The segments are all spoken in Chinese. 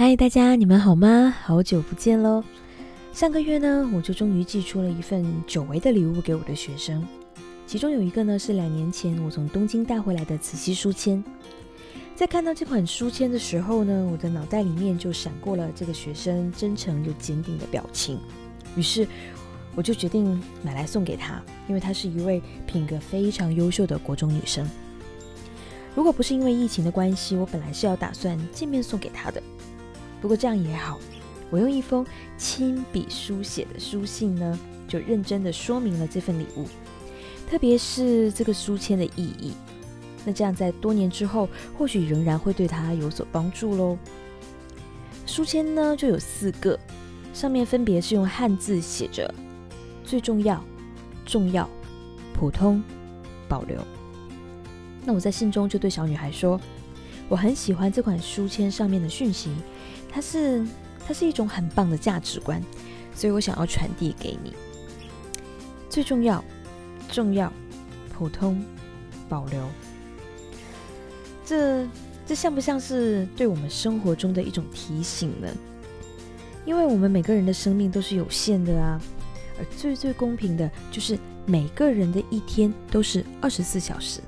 嗨，大家你们好吗？好久不见喽！上个月呢，我就终于寄出了一份久违的礼物给我的学生，其中有一个呢是两年前我从东京带回来的磁吸书签。在看到这款书签的时候呢，我的脑袋里面就闪过了这个学生真诚又坚定的表情，于是我就决定买来送给她，因为她是一位品格非常优秀的国中女生。如果不是因为疫情的关系，我本来是要打算见面送给她的。不过这样也好，我用一封亲笔书写的书信呢，就认真的说明了这份礼物，特别是这个书签的意义。那这样在多年之后，或许仍然会对他有所帮助喽。书签呢就有四个，上面分别是用汉字写着“最重要”“重要”“普通”“保留”。那我在信中就对小女孩说，我很喜欢这款书签上面的讯息。它是，它是一种很棒的价值观，所以我想要传递给你。最重要，重要，普通，保留。这，这像不像是对我们生活中的一种提醒呢？因为我们每个人的生命都是有限的啊，而最最公平的就是每个人的一天都是二十四小时。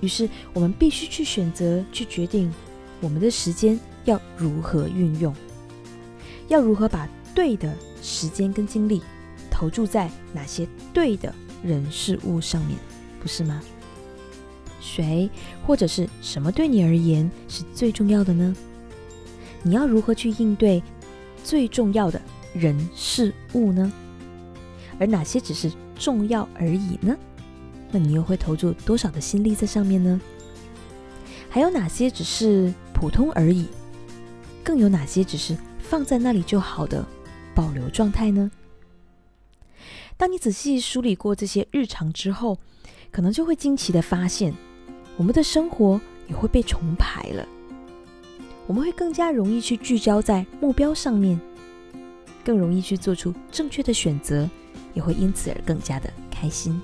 于是我们必须去选择，去决定我们的时间。要如何运用？要如何把对的时间跟精力投注在哪些对的人事物上面，不是吗？谁或者是什么对你而言是最重要的呢？你要如何去应对最重要的人事物呢？而哪些只是重要而已呢？那你又会投注多少的心力在上面呢？还有哪些只是普通而已？更有哪些只是放在那里就好的保留状态呢？当你仔细梳理过这些日常之后，可能就会惊奇的发现，我们的生活也会被重排了。我们会更加容易去聚焦在目标上面，更容易去做出正确的选择，也会因此而更加的开心。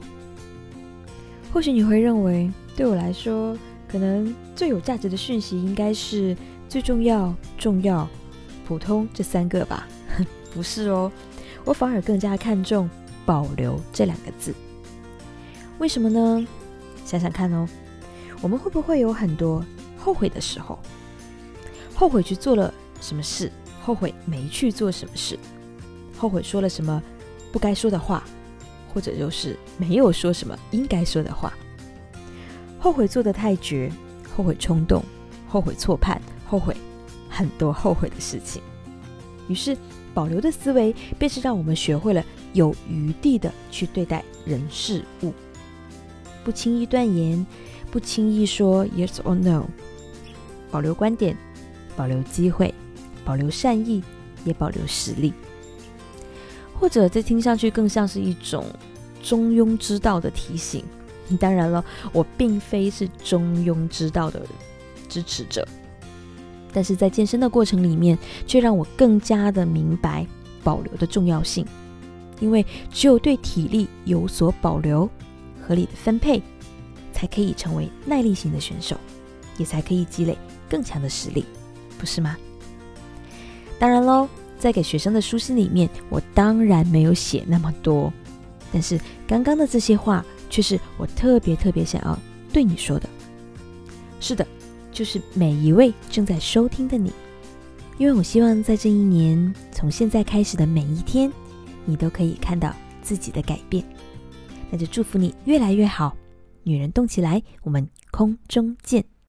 或许你会认为，对我来说，可能最有价值的讯息应该是。最重要、重要、普通这三个吧，不是哦，我反而更加看重“保留”这两个字。为什么呢？想想看哦，我们会不会有很多后悔的时候？后悔去做了什么事？后悔没去做什么事？后悔说了什么不该说的话，或者就是没有说什么应该说的话？后悔做的太绝，后悔冲动，后悔错判。后悔，很多后悔的事情。于是，保留的思维便是让我们学会了有余地的去对待人事物，不轻易断言，不轻易说 yes or no，保留观点，保留机会，保留善意，也保留实力。或者，这听上去更像是一种中庸之道的提醒。当然了，我并非是中庸之道的支持者。但是在健身的过程里面，却让我更加的明白保留的重要性。因为只有对体力有所保留、合理的分配，才可以成为耐力型的选手，也才可以积累更强的实力，不是吗？当然喽，在给学生的书信里面，我当然没有写那么多。但是刚刚的这些话，却是我特别特别想要对你说的。是的。就是每一位正在收听的你，因为我希望在这一年，从现在开始的每一天，你都可以看到自己的改变。那就祝福你越来越好，女人动起来，我们空中见。